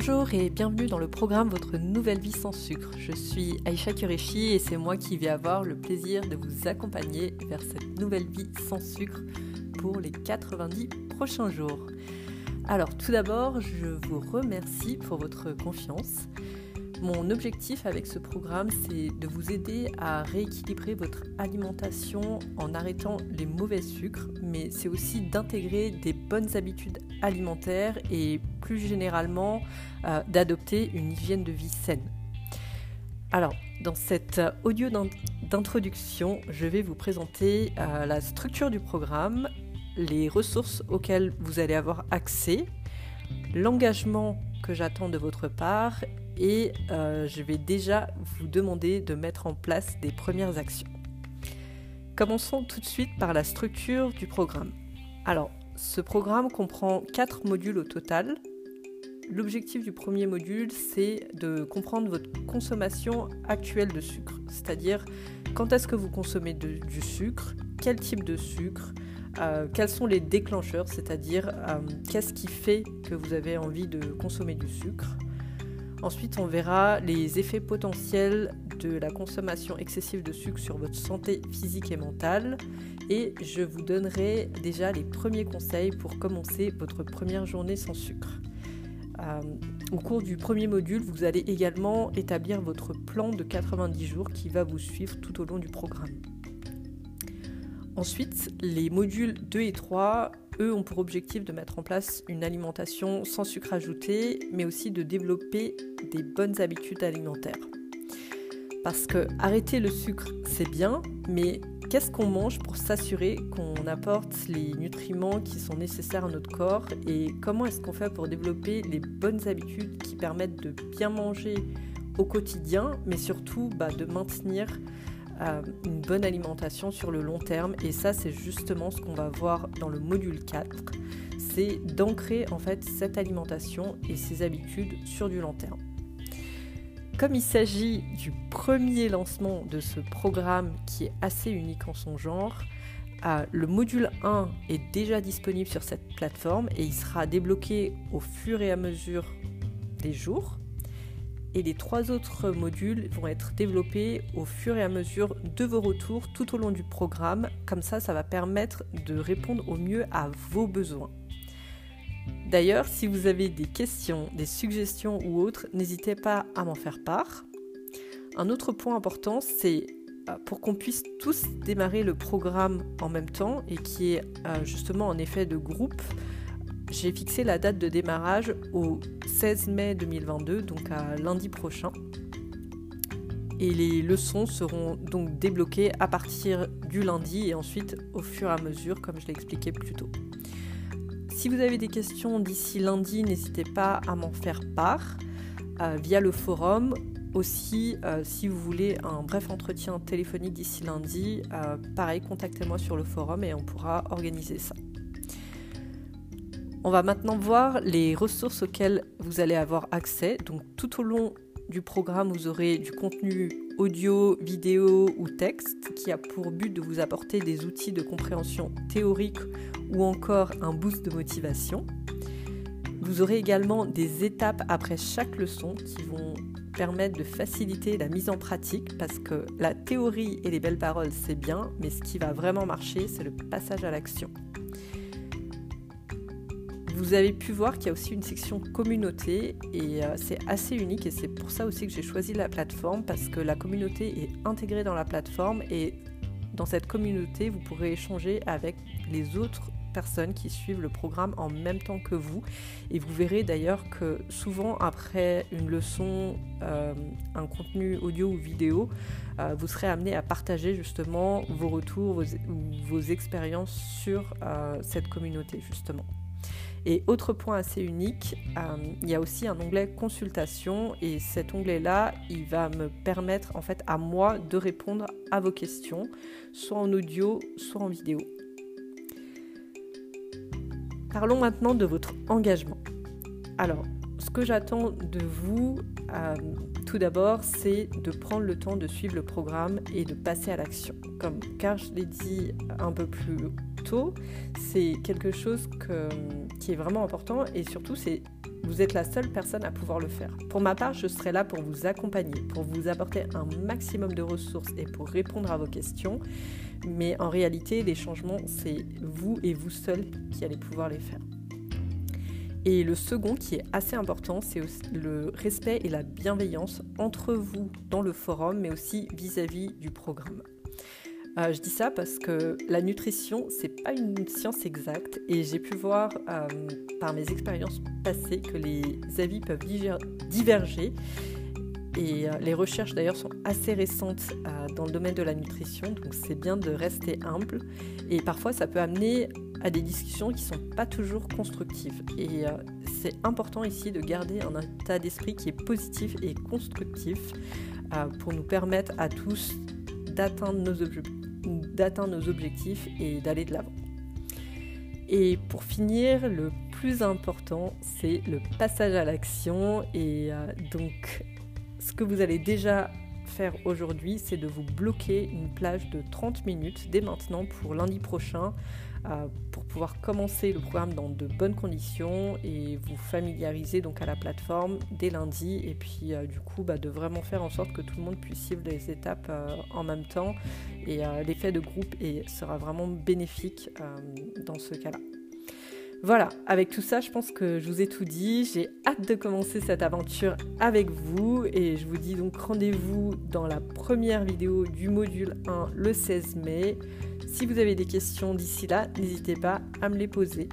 Bonjour et bienvenue dans le programme Votre nouvelle vie sans sucre. Je suis Aïcha Kureshi et c'est moi qui vais avoir le plaisir de vous accompagner vers cette nouvelle vie sans sucre pour les 90 prochains jours. Alors tout d'abord, je vous remercie pour votre confiance. Mon objectif avec ce programme, c'est de vous aider à rééquilibrer votre alimentation en arrêtant les mauvais sucres, mais c'est aussi d'intégrer des bonnes habitudes alimentaires et plus généralement euh, d'adopter une hygiène de vie saine. Alors, dans cet audio d'introduction, je vais vous présenter euh, la structure du programme, les ressources auxquelles vous allez avoir accès, l'engagement que j'attends de votre part et euh, je vais déjà vous demander de mettre en place des premières actions. Commençons tout de suite par la structure du programme. Alors, ce programme comprend quatre modules au total. L'objectif du premier module, c'est de comprendre votre consommation actuelle de sucre, c'est-à-dire quand est-ce que vous consommez du sucre, quel type de sucre, euh, quels sont les déclencheurs, c'est-à-dire euh, qu'est-ce qui fait que vous avez envie de consommer du sucre, Ensuite, on verra les effets potentiels de la consommation excessive de sucre sur votre santé physique et mentale. Et je vous donnerai déjà les premiers conseils pour commencer votre première journée sans sucre. Euh, au cours du premier module, vous allez également établir votre plan de 90 jours qui va vous suivre tout au long du programme. Ensuite, les modules 2 et 3 eux ont pour objectif de mettre en place une alimentation sans sucre ajouté, mais aussi de développer des bonnes habitudes alimentaires. Parce que arrêter le sucre, c'est bien, mais qu'est-ce qu'on mange pour s'assurer qu'on apporte les nutriments qui sont nécessaires à notre corps et comment est-ce qu'on fait pour développer les bonnes habitudes qui permettent de bien manger au quotidien, mais surtout bah, de maintenir une bonne alimentation sur le long terme. Et ça, c'est justement ce qu'on va voir dans le module 4. C'est d'ancrer en fait cette alimentation et ses habitudes sur du long terme. Comme il s'agit du premier lancement de ce programme qui est assez unique en son genre, euh, le module 1 est déjà disponible sur cette plateforme et il sera débloqué au fur et à mesure des jours et les trois autres modules vont être développés au fur et à mesure de vos retours tout au long du programme. Comme ça, ça va permettre de répondre au mieux à vos besoins. D'ailleurs, si vous avez des questions, des suggestions ou autres, n'hésitez pas à m'en faire part. Un autre point important, c'est euh, pour qu'on puisse tous démarrer le programme en même temps et qui est euh, justement en effet de groupe, j'ai fixé la date de démarrage au 16 mai 2022, donc à lundi prochain. Et les leçons seront donc débloquées à partir du lundi et ensuite au fur et à mesure, comme je l'ai expliqué plus tôt. Si vous avez des questions d'ici lundi, n'hésitez pas à m'en faire part euh, via le forum. Aussi, euh, si vous voulez un bref entretien téléphonique d'ici lundi, euh, pareil, contactez-moi sur le forum et on pourra organiser ça. On va maintenant voir les ressources auxquelles vous allez avoir accès. Donc tout au long du programme, vous aurez du contenu audio, vidéo ou texte qui a pour but de vous apporter des outils de compréhension théorique ou encore un boost de motivation. Vous aurez également des étapes après chaque leçon qui vont permettre de faciliter la mise en pratique parce que la théorie et les belles paroles c'est bien, mais ce qui va vraiment marcher c'est le passage à l'action. Vous avez pu voir qu'il y a aussi une section communauté et euh, c'est assez unique et c'est pour ça aussi que j'ai choisi la plateforme parce que la communauté est intégrée dans la plateforme et dans cette communauté vous pourrez échanger avec les autres personnes qui suivent le programme en même temps que vous et vous verrez d'ailleurs que souvent après une leçon, euh, un contenu audio ou vidéo, euh, vous serez amené à partager justement vos retours, vos, vos expériences sur cette communauté justement. Et autre point assez unique, euh, il y a aussi un onglet consultation et cet onglet-là, il va me permettre en fait à moi de répondre à vos questions, soit en audio, soit en vidéo. Parlons maintenant de votre engagement. Alors, ce que j'attends de vous, euh, Tout d'abord, c'est de prendre le temps de suivre le programme et de passer à l'action. Comme car je l'ai dit un peu plus tôt, c'est quelque chose qui est vraiment important et surtout c'est vous êtes la seule personne à pouvoir le faire. Pour ma part, je serai là pour vous accompagner, pour vous apporter un maximum de ressources et pour répondre à vos questions. Mais en réalité, les changements, c'est vous et vous seul qui allez pouvoir les faire. Et le second qui est assez important, c'est le respect et la bienveillance entre vous dans le forum, mais aussi vis-à-vis du programme. Euh, je dis ça parce que la nutrition, c'est pas une science exacte et j'ai pu voir euh, par mes expériences passées que les avis peuvent diverger. Et euh, les recherches d'ailleurs sont assez récentes dans le domaine de la nutrition, donc c'est bien de rester humble. Et parfois, ça peut amener à des discussions qui ne sont pas toujours constructives. Et c'est important ici de garder un état d'esprit qui est positif et constructif pour nous permettre à tous d'atteindre nos, objectifs et d'aller de l'avant. Et pour finir, le plus important, c'est le passage à l'action. Et euh, donc, ce que vous allez déjà faire aujourd'hui, c'est de vous bloquer une plage de 30 minutes dès maintenant pour lundi prochain euh, pour pouvoir commencer le programme dans de bonnes conditions et vous familiariser donc à la plateforme dès lundi et puis euh, du coup bah, de vraiment faire en sorte que tout le monde puisse suivre les étapes euh, en même temps et l'effet de groupe sera vraiment bénéfique dans ce cas-là. Voilà, avec tout ça, je pense que je vous ai tout dit. J'ai hâte de commencer cette aventure avec vous et je vous dis donc rendez-vous dans la première vidéo du module 1 le 16 mai. Si vous avez des questions d'ici là, n'hésitez pas à me les poser.